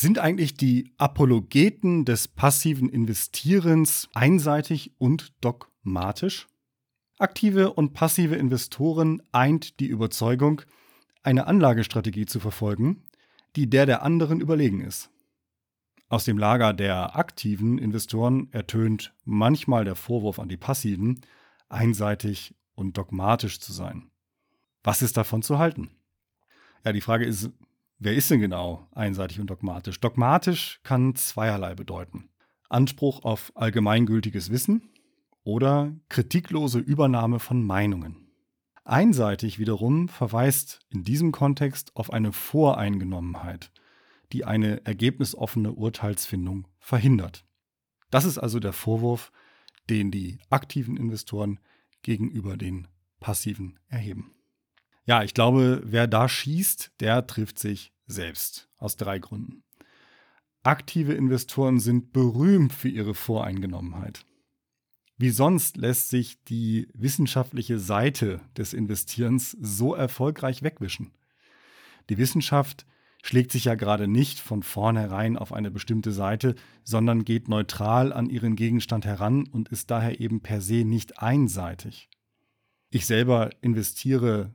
Sind eigentlich die Apologeten des passiven Investierens einseitig und dogmatisch? Aktive und passive Investoren eint die Überzeugung, eine Anlagestrategie zu verfolgen, die der der anderen überlegen ist. Aus dem Lager der aktiven Investoren ertönt manchmal der Vorwurf an die passiven, einseitig und dogmatisch zu sein. Was ist davon zu halten? Ja, die Frage ist, wer ist denn genau einseitig und dogmatisch? Dogmatisch kann zweierlei bedeuten. Anspruch auf allgemeingültiges Wissen oder kritiklose Übernahme von Meinungen. Einseitig wiederum verweist in diesem Kontext auf eine Voreingenommenheit, die eine ergebnisoffene Urteilsfindung verhindert. Das ist also der Vorwurf, den die aktiven Investoren gegenüber den passiven erheben. Ja, ich glaube, wer da schießt, der trifft sich selbst. Aus drei Gründen. Aktive Investoren sind berühmt für ihre Voreingenommenheit. Wie sonst lässt sich die wissenschaftliche Seite des Investierens so erfolgreich wegwischen? Die Wissenschaft schlägt sich ja gerade nicht von vornherein auf eine bestimmte Seite, sondern geht neutral an ihren Gegenstand heran und ist daher eben per se nicht einseitig. Ich selber investiere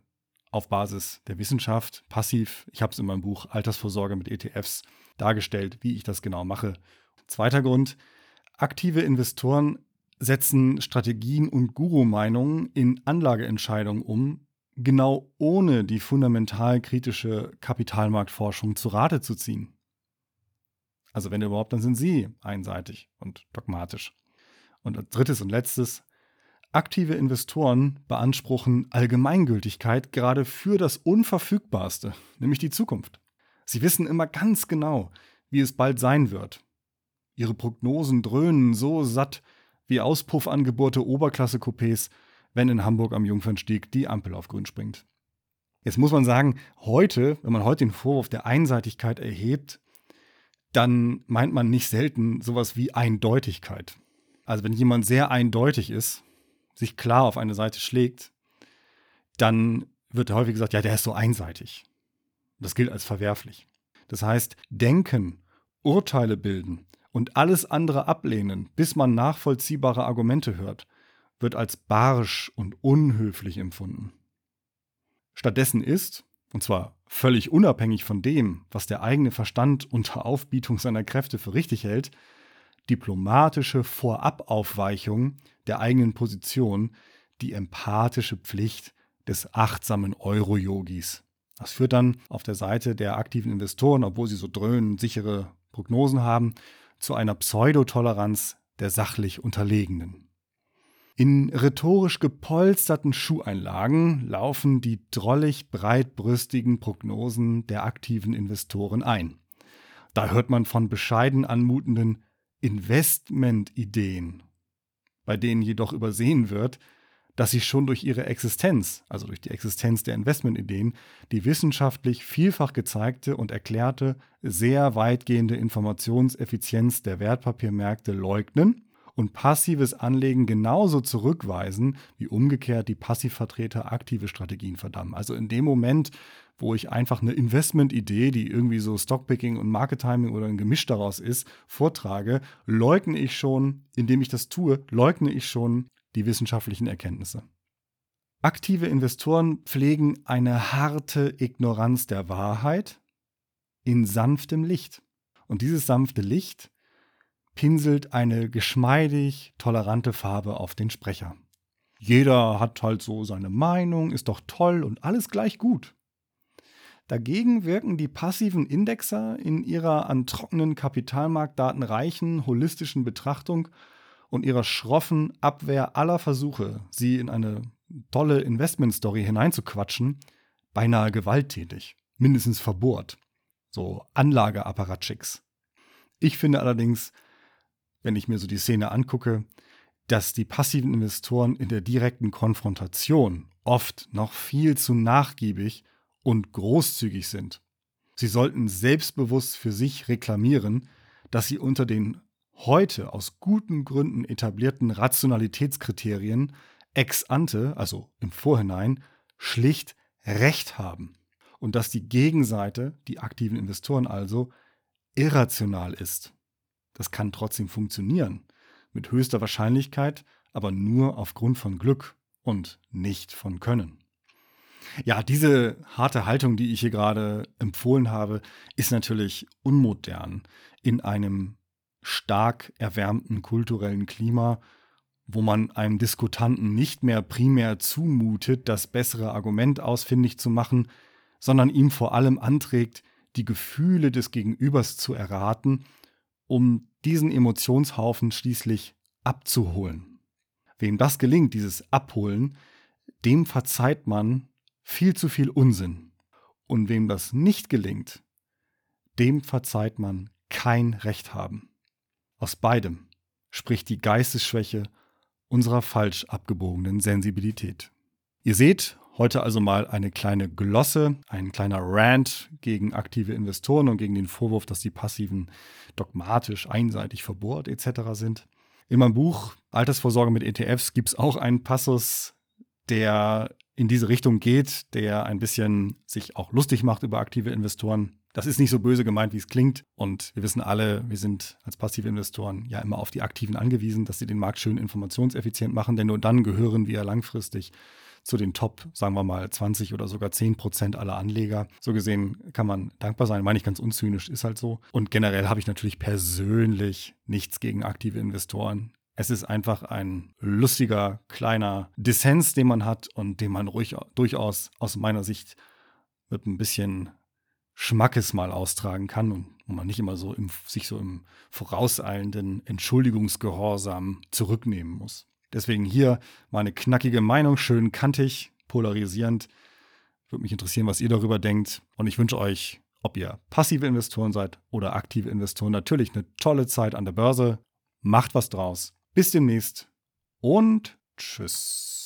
auf Basis der Wissenschaft passiv. Ich habe es in meinem Buch Altersvorsorge mit ETFs dargestellt, wie ich das genau mache. Zweiter Grund, aktive Investoren setzen Strategien und Guru-Meinungen in Anlageentscheidungen um, genau ohne die fundamental kritische Kapitalmarktforschung zu Rate zu ziehen. Also wenn überhaupt, dann sind sie einseitig und dogmatisch. Und drittes und letztes, aktive Investoren beanspruchen Allgemeingültigkeit gerade für das Unverfügbarste, nämlich die Zukunft. Sie wissen immer ganz genau, wie es bald sein wird. Ihre Prognosen dröhnen so satt, wie Auspuffangeborte Oberklasse-Coupés, wenn in Hamburg am Jungfernstieg die Ampel auf grün springt. Jetzt muss man sagen, heute, wenn man heute den Vorwurf der Einseitigkeit erhebt, dann meint man nicht selten sowas wie Eindeutigkeit. Also wenn jemand sehr eindeutig ist, sich klar auf eine Seite schlägt, dann wird häufig gesagt, ja, der ist so einseitig. Das gilt als verwerflich. Das heißt, denken, Urteile bilden und alles andere ablehnen, bis man nachvollziehbare Argumente hört, wird als barsch und unhöflich empfunden. Stattdessen ist, und zwar völlig unabhängig von dem, was der eigene Verstand unter Aufbietung seiner Kräfte für richtig hält, diplomatische Vorabaufweichung der eigenen Position die empathische Pflicht des achtsamen Euro-Yogis. Das führt dann auf der Seite der aktiven Investoren, obwohl sie so dröhnen, sichere Prognosen haben, zu einer Pseudotoleranz der sachlich Unterlegenen. In rhetorisch gepolsterten Schuheinlagen laufen die drollig breitbrüstigen Prognosen der aktiven Investoren ein. Da hört man von bescheiden anmutenden Investmentideen, bei denen jedoch übersehen wird, dass sie schon durch ihre Existenz, also durch die Existenz der Investmentideen, die wissenschaftlich vielfach gezeigte und erklärte sehr weitgehende Informationseffizienz der Wertpapiermärkte leugnen und passives Anlegen genauso zurückweisen, wie umgekehrt die Passivvertreter aktive Strategien verdammen. Also in dem Moment, wo ich einfach eine Investmentidee, die irgendwie so Stockpicking und Market Timing oder ein Gemisch daraus ist, vortrage, leugne ich schon, indem ich das tue, leugne ich schon die wissenschaftlichen Erkenntnisse. Aktive Investoren pflegen eine harte Ignoranz der Wahrheit in sanftem Licht. Und dieses sanfte Licht pinselt eine geschmeidig tolerante Farbe auf den Sprecher. Jeder hat halt so seine Meinung, ist doch toll und alles gleich gut. Dagegen wirken die passiven Indexer in ihrer an trockenen Kapitalmarktdaten reichen holistischen Betrachtung und ihrer schroffen Abwehr aller Versuche, sie in eine tolle Investmentstory hineinzuquatschen, beinahe gewalttätig, mindestens verbohrt. So Anlageapparatschicks. Ich finde allerdings, wenn ich mir so die Szene angucke, dass die passiven Investoren in der direkten Konfrontation oft noch viel zu nachgiebig und großzügig sind. Sie sollten selbstbewusst für sich reklamieren, dass sie unter den heute aus guten Gründen etablierten Rationalitätskriterien ex ante, also im Vorhinein, schlicht Recht haben und dass die Gegenseite, die aktiven Investoren also, irrational ist. Das kann trotzdem funktionieren, mit höchster Wahrscheinlichkeit, aber nur aufgrund von Glück und nicht von Können. Ja, diese harte Haltung, die ich hier gerade empfohlen habe, ist natürlich unmodern in einem stark erwärmten kulturellen Klima, wo man einem Diskutanten nicht mehr primär zumutet, das bessere Argument ausfindig zu machen, sondern ihm vor allem anträgt, die Gefühle des Gegenübers zu erraten, um diesen Emotionshaufen schließlich abzuholen. Wem das gelingt, dieses Abholen, dem verzeiht man viel zu viel Unsinn. Und wem das nicht gelingt, dem verzeiht man kein Recht haben. Aus beidem spricht die Geistesschwäche unserer falsch abgebogenen Sensibilität. Ihr seht, heute also mal eine kleine Glosse, ein kleiner Rant gegen aktive Investoren und gegen den Vorwurf, dass die passiven dogmatisch, einseitig verbohrt etc. sind. In meinem Buch Altersvorsorge mit ETFs gibt es auch einen Passus, der in diese Richtung geht, der ein bisschen sich auch lustig macht über aktive Investoren. Das ist nicht so böse gemeint, wie es klingt. Und wir wissen alle, wir sind als passive Investoren ja immer auf die Aktiven angewiesen, dass sie den Markt schön informationseffizient machen, denn nur dann gehören wir langfristig zu den Top, sagen wir mal, 20 oder sogar 10 Prozent aller Anleger. So gesehen kann man dankbar sein, meine ich ganz unzynisch, ist halt so. Und generell habe ich natürlich persönlich nichts gegen aktive Investoren. Es ist einfach ein lustiger kleiner Dissens, den man hat und den man ruhig, durchaus aus meiner Sicht mit ein bisschen Schmackes mal austragen kann und wo man nicht immer so im, sich so im vorauseilenden Entschuldigungsgehorsam zurücknehmen muss. Deswegen hier meine knackige Meinung, schön kantig, polarisierend. Würde mich interessieren, was ihr darüber denkt. Und ich wünsche euch, ob ihr passive Investoren seid oder aktive Investoren, natürlich eine tolle Zeit an der Börse. Macht was draus. Bis demnächst und tschüss.